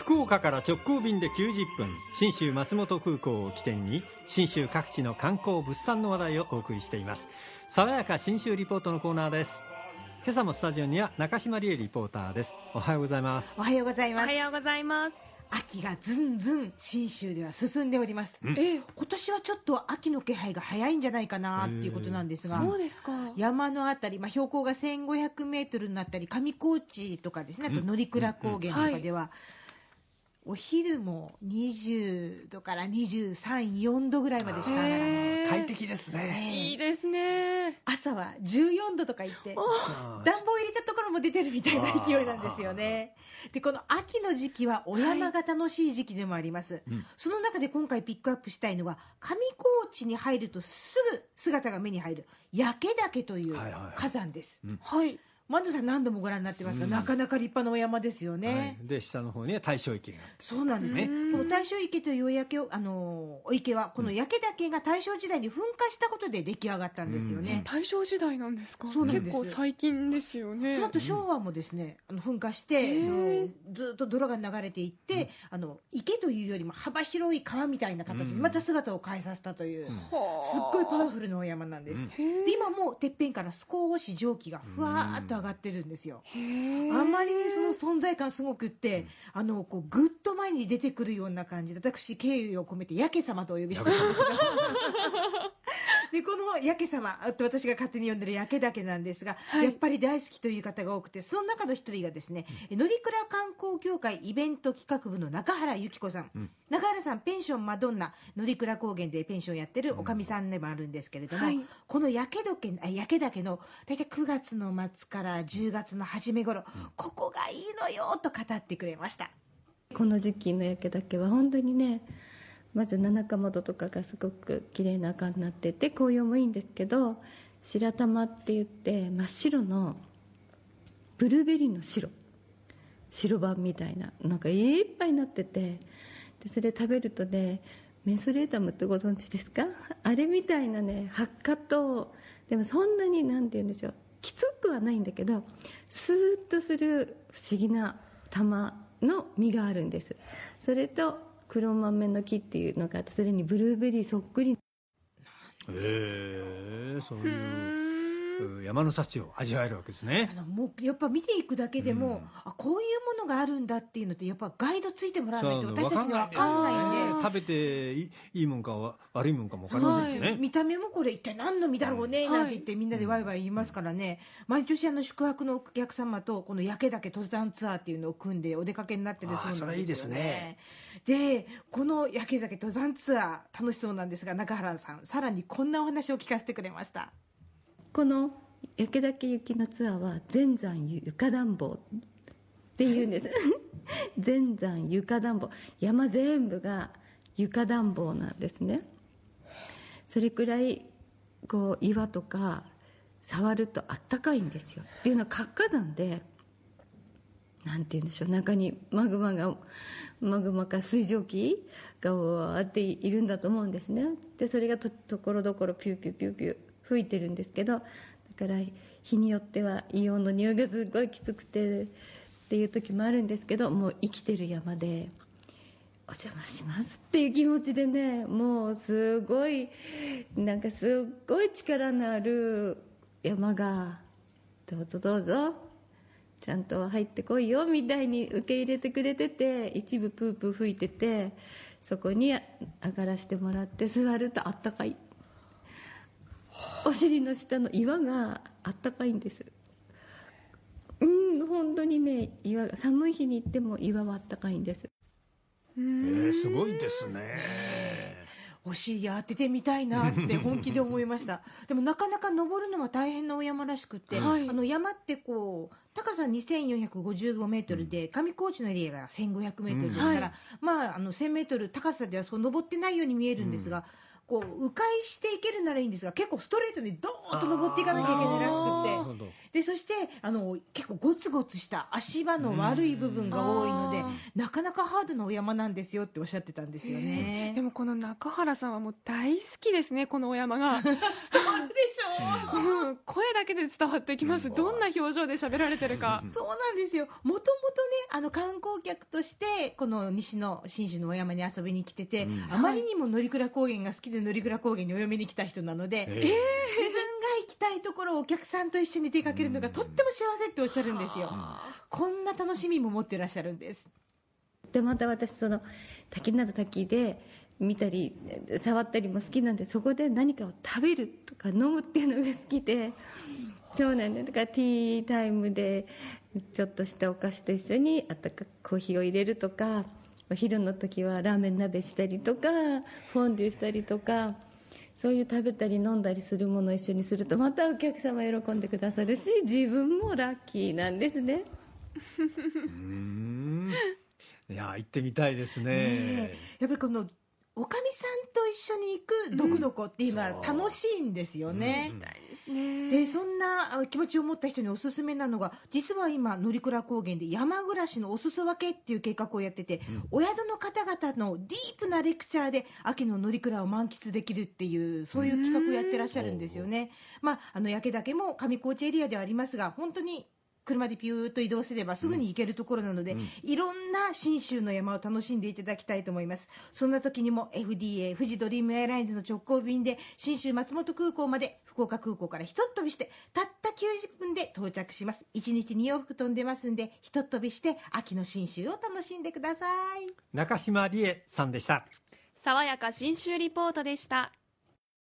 福岡から直行便で90分信州松本空港を起点に信州各地の観光物産の話題をお送りしています。爽やか信州リポートのコーナーです。今朝もスタジオには中島理恵リポーターです。おはようございます。おはようございます。おはようございます。秋がずんずん信州では進んでおります、え今年はちょっと秋の気配が早いんじゃないかなっていうことなんですが。そうですか。山のあたり、まあ、標高が1500メートルになったり上高地とかですねあと乗鞍高原とかでは、お昼も20度から234度ぐらいまでしか上がらない。へー。快適ですね。いいですね。朝は14度とか言って暖房入れたところも出てるみたいな勢いなんですよね。でこの秋の時期はお山が楽しい時期でもあります、その中で今回ピックアップしたいのは上高地に入るとすぐ姿が目に入る焼岳というはいはい火山です、はいマンドさん何度もご覧になってますが、なかなか立派なお山ですよね、はい、で下の方には大正池が。そうなんですね。この大正池というお焼けをあのお池はこの焼岳が大正時代に噴火したことで出来上がったんですよね。大正時代なんですか？そうなんです。結構最近ですよね。その後昭和もですね、あの噴火して、そのずっと泥が流れていって、あの池というよりも幅広い川みたいな形にまた姿を変えさせたという、はあ。すっごいパワフルなお山なんです。で今もてっぺんから少し蒸気がふわーっと上がってるんですよ。あまりにその存在感すごくって、あのこうぐっと前に出てくるような感じで私敬意を込めてやけ様とお呼びしてるんですが でこのやけ様あと私が勝手に呼んでるやけ岳なんですが、はい。やっぱり大好きという方が多くてその中の一人がですね乗鞍観光協会イベント企画部の中原由紀子さん、中原さんペンションマドンナ乗鞍高原でペンションやってるおかみさんでもあるんですけれども、はい。この焼け岳あ焼け岳の大体9月の末から10月の初め頃、ここがいいのよと語ってくれました。この時期の焼け岳は本当にねまず七日窓とかがすごく綺麗な赤になってて紅葉もいいんですけど白玉って言って真っ白のブルーベリーの白。白板みたいななんかいっぱいになっててでそれ食べるとねメンソレータムってご存知ですか？あれみたいなね発火とでもそんなになんて言うんでしょう。きつくはないんだけどスーッとする不思議な玉の実があるんです。それと黒豆の木っていうのがあってそれにブルーベリーそっくり。ええそういう山の幸を味わえるわけですね。あのもうやっぱ見ていくだけでも、あこういうものがあるんだっていうのってやっぱガイドついてもらわないと私たちには分かんないんで。食べていいいいもんかわ悪いもんかも分かりませんしね、見た目もこれ一体何の実だろうねうん。なんて言ってみんなでワイワイ言いますからね、毎年あの宿泊のお客様とこの焼け岳登山ツアーっていうのを組んでお出かけになってるそうなんですよあーそれいいですね。でこの焼け岳登山ツアー楽しそうなんですが中原さんさらにこんなお話を聞かせてくれましたこの焼け岳行きのツアーは全山床暖房っていうんです。全山床暖房山全部が床暖房なんですね。それくらいこう岩とか触るとあったかいんですよ。っていうのは活火山でなんて言うんでしょう。中にマグマがマグマか水蒸気がわーっているんだと思うんですね。でそれがとところどころピューピューピューピュー吹いてるんですけどだから日によっては硫黄の匂いがすごいきつくてっていう時もあるんですけどもう生きてる山でお邪魔しますっていう気持ちでねもうすごいなんかすっごい力のある山がどうぞどうぞちゃんと入ってこいよみたいに受け入れてくれてて一部プープー吹いててそこに上がらせてもらって座るとあったかい。お尻の下の岩があったかいんです。うん本当にね岩が寒い日に行っても岩はあったかいんです。えーすごいですね。お尻当ててみたいなって本気で思いました。でもなかなか登るのは大変なお山らしくって、はい。あの山ってこう高さ2455メートルで上高地のエリアが1500メートルですから、はい。まああの1000メートル高さではそう登ってないように見えるんですが、こう迂回していけるならいいんですが結構ストレートにドーンと登っていかなきゃいけないらしくて。でそしてあの結構ゴツゴツした足場の悪い部分が多いのでなかなかハードなお山なんですよっておっしゃってたんですよね。でもこの中原さんはもう大好きですねこのお山が、伝わるでしょううん声だけで伝わってきます。どんな表情で喋られてるか。そうなんですよ。もともとね、あの観光客として、この西の信州のお山に遊びに来てて、あまりにも乗鞍高原が好きで乗鞍高原にお嫁に来た人なので、え自分が行きたいところをお客さんと一緒に出かけるのがとっても幸せっておっしゃるんですよ。こんな楽しみも持ってらっしゃるんです。でまた私その滝など滝で見たり触ったりも好きなんでそこで何かを食べるとか飲むっていうのが好きでそうなんだだからティータイムでちょっとしたお菓子と一緒にあったかコーヒーを入れるとかお昼の時はラーメン鍋したりとかフォンデュしたりとかそういう食べたり飲んだりするものを一緒にするとまたお客様喜んでくださるし自分もラッキーなんですね。うん。いや行ってみたいですね。ねやっぱりこのおかみさんと一緒に行くどこどこっていうのは楽しいんですよね。ですねでそんなあ気持ちを持った人におすすめなのが実は今乗鞍高原で山暮らしのお裾分けっていう計画をやってて、お宿の方々のディープなレクチャーで秋の乗鞍を満喫できるっていうそういう企画をやってらっしゃるんですよね。まあ、あの焼岳も上高地エリアではありますが本当に車でピューッと移動すればすぐに行けるところなので、いろんな信州の山を楽しんでいただきたいと思います。そんな時にも FDA 富士ドリームエアラインズの直行便で信州松本空港まで福岡空港からひとっ飛びしてたった90分で到着します。1日2往復飛んでますんでひとっ飛びして秋の信州を楽しんでください。中島理恵さんでした。爽やか新州リポートでした